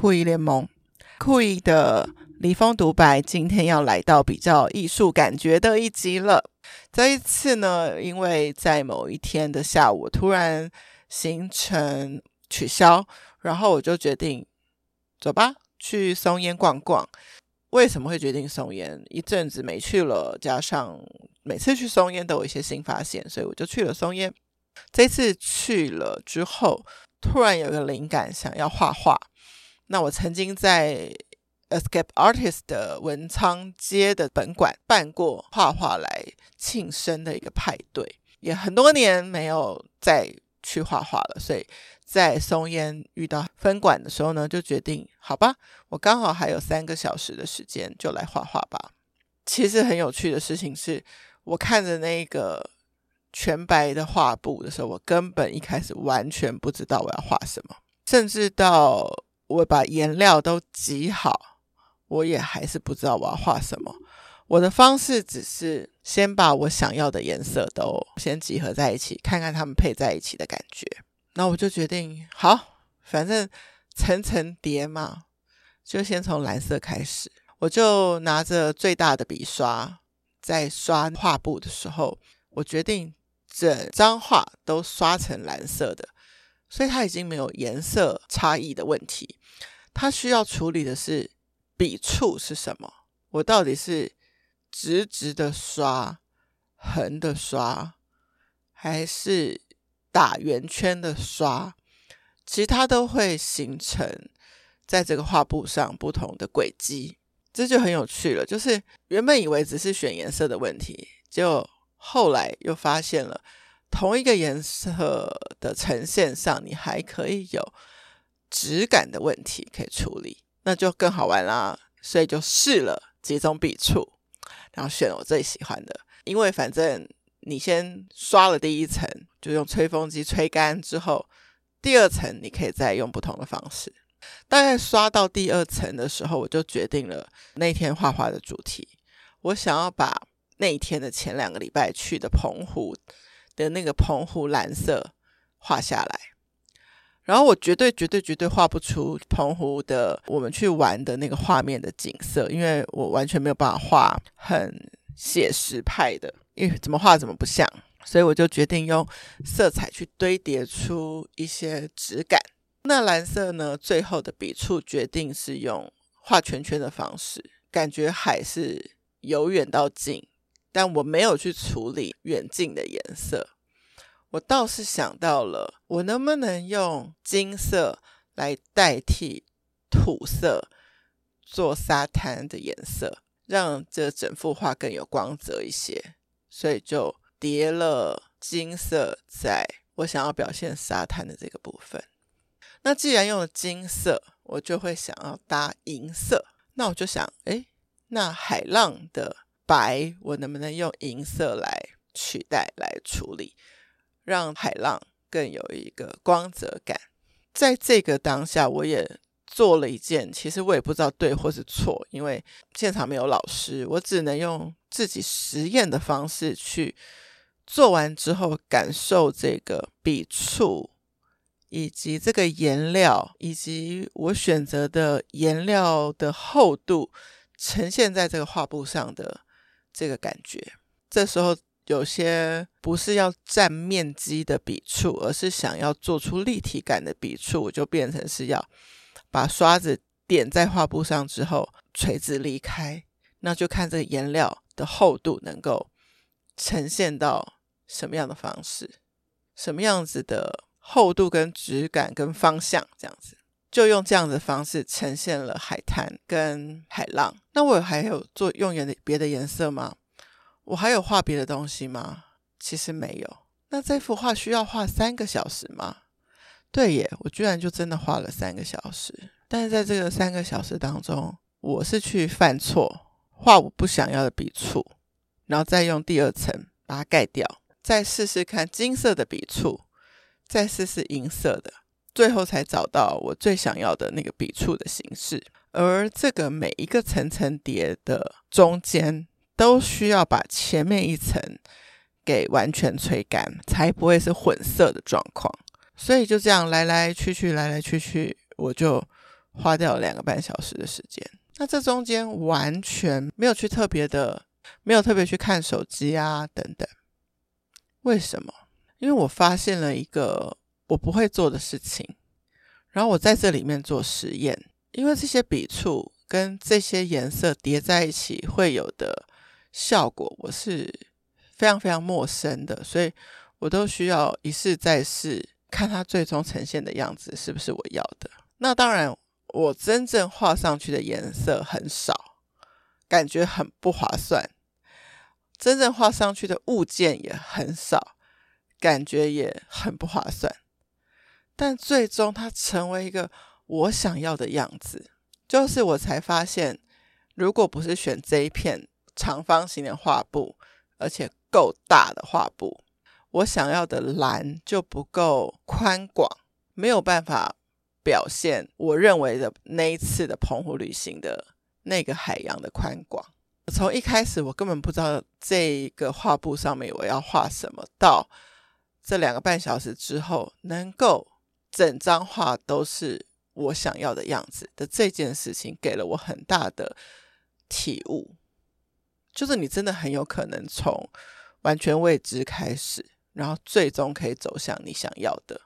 酷姨联盟。酷姨的离峰独白，今天要来到比较艺术感觉的一集了。这一次呢，因为在某一天的下午，突然行程取消，然后我就决定走吧，去松烟逛逛。为什么会决定松烟？一阵子没去了，加上每次去松烟都有一些新发现，所以我就去了松烟。这次去了之后，突然有个灵感，想要画画。那我曾经在 Escape Artist 的文昌街的本馆办过画画来庆生的一个派对，也很多年没有再去画画了。所以在松烟遇到分馆的时候呢，就决定好吧，我刚好还有三个小时的时间，就来画画吧。其实很有趣的事情是，我看着那个。全白的画布的时候，我根本一开始完全不知道我要画什么，甚至到我把颜料都挤好，我也还是不知道我要画什么。我的方式只是先把我想要的颜色都先集合在一起，看看它们配在一起的感觉。那我就决定，好，反正层层叠嘛，就先从蓝色开始。我就拿着最大的笔刷，在刷画布的时候，我决定。整张画都刷成蓝色的，所以它已经没有颜色差异的问题。它需要处理的是笔触是什么？我到底是直直的刷、横的刷，还是打圆圈的刷？其实它都会形成在这个画布上不同的轨迹，这就很有趣了。就是原本以为只是选颜色的问题，就。后来又发现了，同一个颜色的呈现上，你还可以有质感的问题可以处理，那就更好玩啦。所以就试了几种笔触，然后选了我最喜欢的。因为反正你先刷了第一层，就用吹风机吹干之后，第二层你可以再用不同的方式。大概刷到第二层的时候，我就决定了那天画画的主题，我想要把。那一天的前两个礼拜去的澎湖的那个澎湖蓝色画下来，然后我绝对绝对绝对画不出澎湖的我们去玩的那个画面的景色，因为我完全没有办法画很写实派的，因为怎么画怎么不像，所以我就决定用色彩去堆叠出一些质感。那蓝色呢，最后的笔触决定是用画圈圈的方式，感觉海是由远到近。但我没有去处理远近的颜色，我倒是想到了，我能不能用金色来代替土色做沙滩的颜色，让这整幅画更有光泽一些。所以就叠了金色在我想要表现沙滩的这个部分。那既然用了金色，我就会想要搭银色。那我就想，诶，那海浪的。白，我能不能用银色来取代来处理，让海浪更有一个光泽感？在这个当下，我也做了一件，其实我也不知道对或是错，因为现场没有老师，我只能用自己实验的方式去做完之后，感受这个笔触，以及这个颜料，以及我选择的颜料的厚度，呈现在这个画布上的。这个感觉，这时候有些不是要占面积的笔触，而是想要做出立体感的笔触，我就变成是要把刷子点在画布上之后垂直离开，那就看这个颜料的厚度能够呈现到什么样的方式，什么样子的厚度跟质感跟方向，这样子。就用这样的方式呈现了海滩跟海浪。那我还有做用颜的别的颜色吗？我还有画别的东西吗？其实没有。那这幅画需要画三个小时吗？对耶，我居然就真的画了三个小时。但是在这个三个小时当中，我是去犯错，画我不想要的笔触，然后再用第二层把它盖掉，再试试看金色的笔触，再试试银色的。最后才找到我最想要的那个笔触的形式，而这个每一个层层叠的中间都需要把前面一层给完全吹干，才不会是混色的状况。所以就这样来来去去，来来去去，我就花掉了两个半小时的时间。那这中间完全没有去特别的，没有特别去看手机啊等等。为什么？因为我发现了一个我不会做的事情，然后我在这里面做实验。因为这些笔触跟这些颜色叠在一起会有的效果，我是非常非常陌生的，所以我都需要一试再试，看它最终呈现的样子是不是我要的。那当然。我真正画上去的颜色很少，感觉很不划算。真正画上去的物件也很少，感觉也很不划算。但最终它成为一个我想要的样子，就是我才发现，如果不是选这一片长方形的画布，而且够大的画布，我想要的蓝就不够宽广，没有办法。表现我认为的那一次的澎湖旅行的那个海洋的宽广。从一开始我根本不知道这个画布上面我要画什么，到这两个半小时之后能够整张画都是我想要的样子的这件事情，给了我很大的体悟。就是你真的很有可能从完全未知开始，然后最终可以走向你想要的，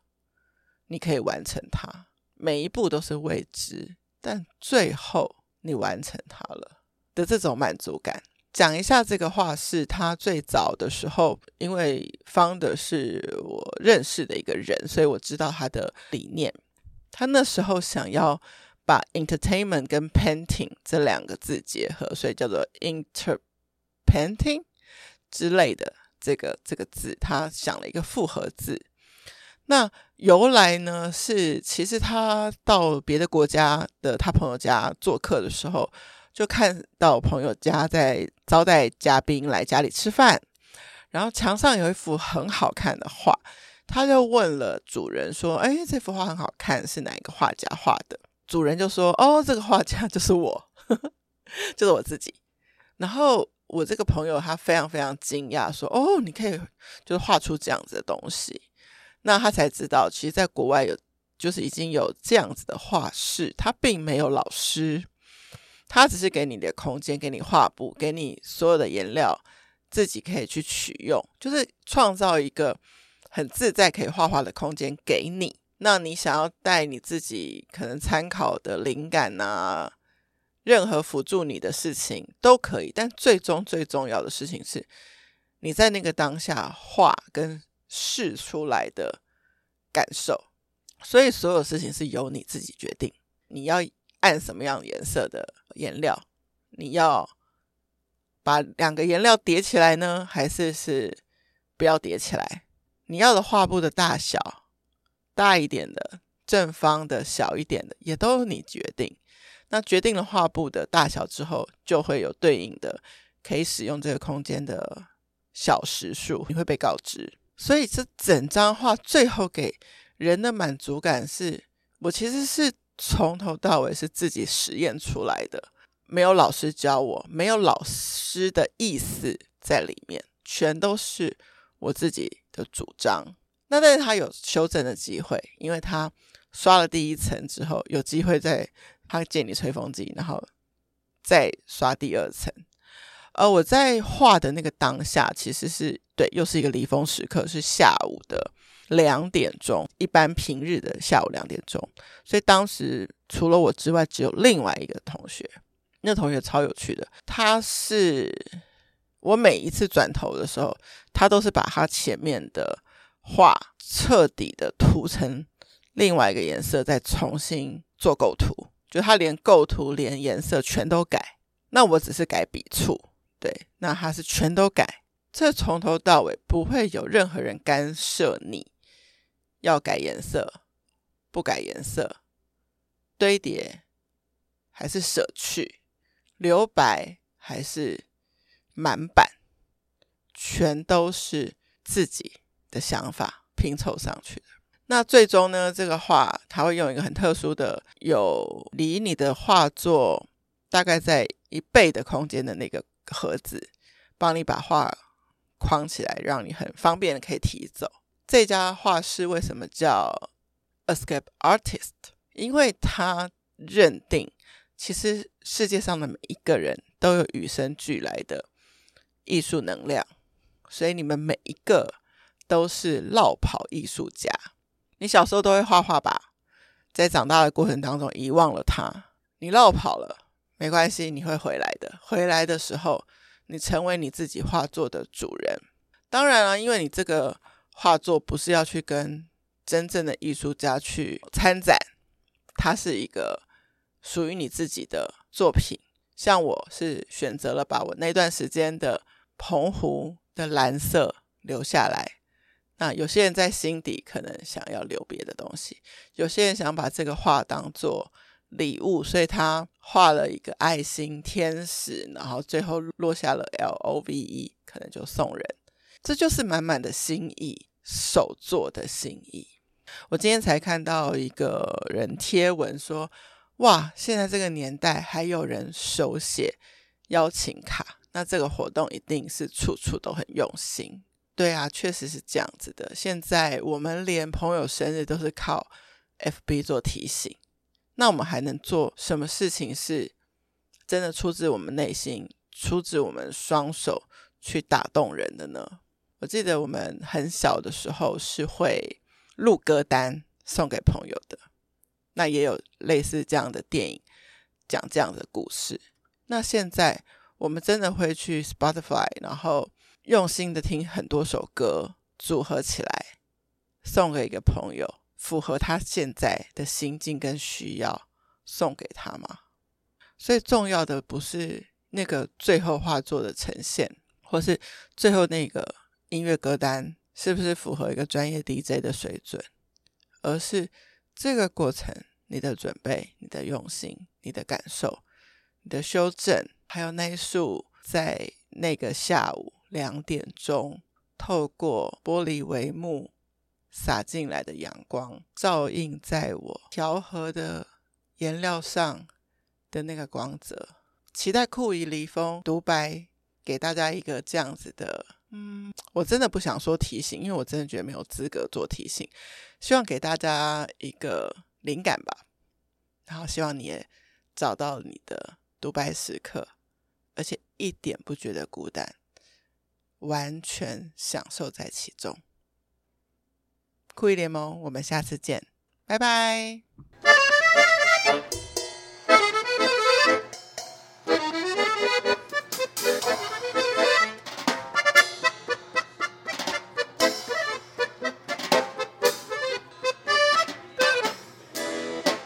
你可以完成它。每一步都是未知，但最后你完成它了的这种满足感。讲一下这个画室，他最早的时候，因为方的是我认识的一个人，所以我知道他的理念。他那时候想要把 entertainment 跟 painting 这两个字结合，所以叫做 interpainting 之类的这个这个字，他想了一个复合字。那由来呢？是其实他到别的国家的他朋友家做客的时候，就看到朋友家在招待嘉宾来家里吃饭，然后墙上有一幅很好看的画，他就问了主人说：“哎，这幅画很好看，是哪一个画家画的？”主人就说：“哦，这个画家就是我，就是我自己。”然后我这个朋友他非常非常惊讶，说：“哦，你可以就是画出这样子的东西。”那他才知道，其实，在国外有，就是已经有这样子的画室，他并没有老师，他只是给你的空间，给你画布，给你所有的颜料，自己可以去取用，就是创造一个很自在可以画画的空间给你。那你想要带你自己可能参考的灵感啊，任何辅助你的事情都可以，但最终最重要的事情是，你在那个当下画跟。试出来的感受，所以所有事情是由你自己决定。你要按什么样颜色的颜料？你要把两个颜料叠起来呢，还是是不要叠起来？你要的画布的大小，大一点的、正方的、小一点的，也都由你决定。那决定了画布的大小之后，就会有对应的可以使用这个空间的小时数，你会被告知。所以这整张画最后给人的满足感是，我其实是从头到尾是自己实验出来的，没有老师教我，没有老师的意思在里面，全都是我自己的主张。那但是他有修正的机会，因为他刷了第一层之后，有机会在他借你吹风机，然后再刷第二层。而我在画的那个当下，其实是对，又是一个离峰时刻，是下午的两点钟，一般平日的下午两点钟。所以当时除了我之外，只有另外一个同学。那同学超有趣的，他是我每一次转头的时候，他都是把他前面的画彻底的涂成另外一个颜色，再重新做构图，就他连构图连颜色全都改。那我只是改笔触。对，那他是全都改，这从头到尾不会有任何人干涉你，要改颜色，不改颜色，堆叠还是舍去，留白还是满版，全都是自己的想法拼凑上去的。那最终呢，这个画它会用一个很特殊的，有离你的画作大概在一倍的空间的那个。盒子帮你把画框起来，让你很方便的可以提走。这家画室为什么叫 Escape Artist？因为他认定，其实世界上的每一个人都有与生俱来的艺术能量，所以你们每一个都是落跑艺术家。你小时候都会画画吧？在长大的过程当中遗忘了他，你落跑了，没关系，你会回来的。回来的时候，你成为你自己画作的主人。当然了，因为你这个画作不是要去跟真正的艺术家去参展，它是一个属于你自己的作品。像我是选择了把我那段时间的澎湖的蓝色留下来。那有些人在心底可能想要留别的东西，有些人想把这个画当做礼物，所以他画了一个爱心天使，然后最后落下了 L O V E，可能就送人。这就是满满的心意，手作的心意。我今天才看到一个人贴文说：“哇，现在这个年代还有人手写邀请卡，那这个活动一定是处处都很用心。”对啊，确实是这样子的。现在我们连朋友生日都是靠 FB 做提醒，那我们还能做什么事情是真的出自我们内心、出自我们双手去打动人的呢？我记得我们很小的时候是会录歌单送给朋友的，那也有类似这样的电影讲这样的故事。那现在我们真的会去 Spotify，然后。用心的听很多首歌，组合起来送给一个朋友，符合他现在的心境跟需要，送给他吗？所以重要的不是那个最后画作的呈现，或是最后那个音乐歌单是不是符合一个专业 DJ 的水准，而是这个过程，你的准备、你的用心、你的感受、你的修正，还有那一束在那个下午。两点钟，透过玻璃帷幕洒进来的阳光，照映在我调和的颜料上的那个光泽。期待酷姨离峰独白给大家一个这样子的，嗯，我真的不想说提醒，因为我真的觉得没有资格做提醒。希望给大家一个灵感吧，然后希望你也找到你的独白时刻，而且一点不觉得孤单。完全享受在其中。酷姨联盟，我们下次见，拜拜。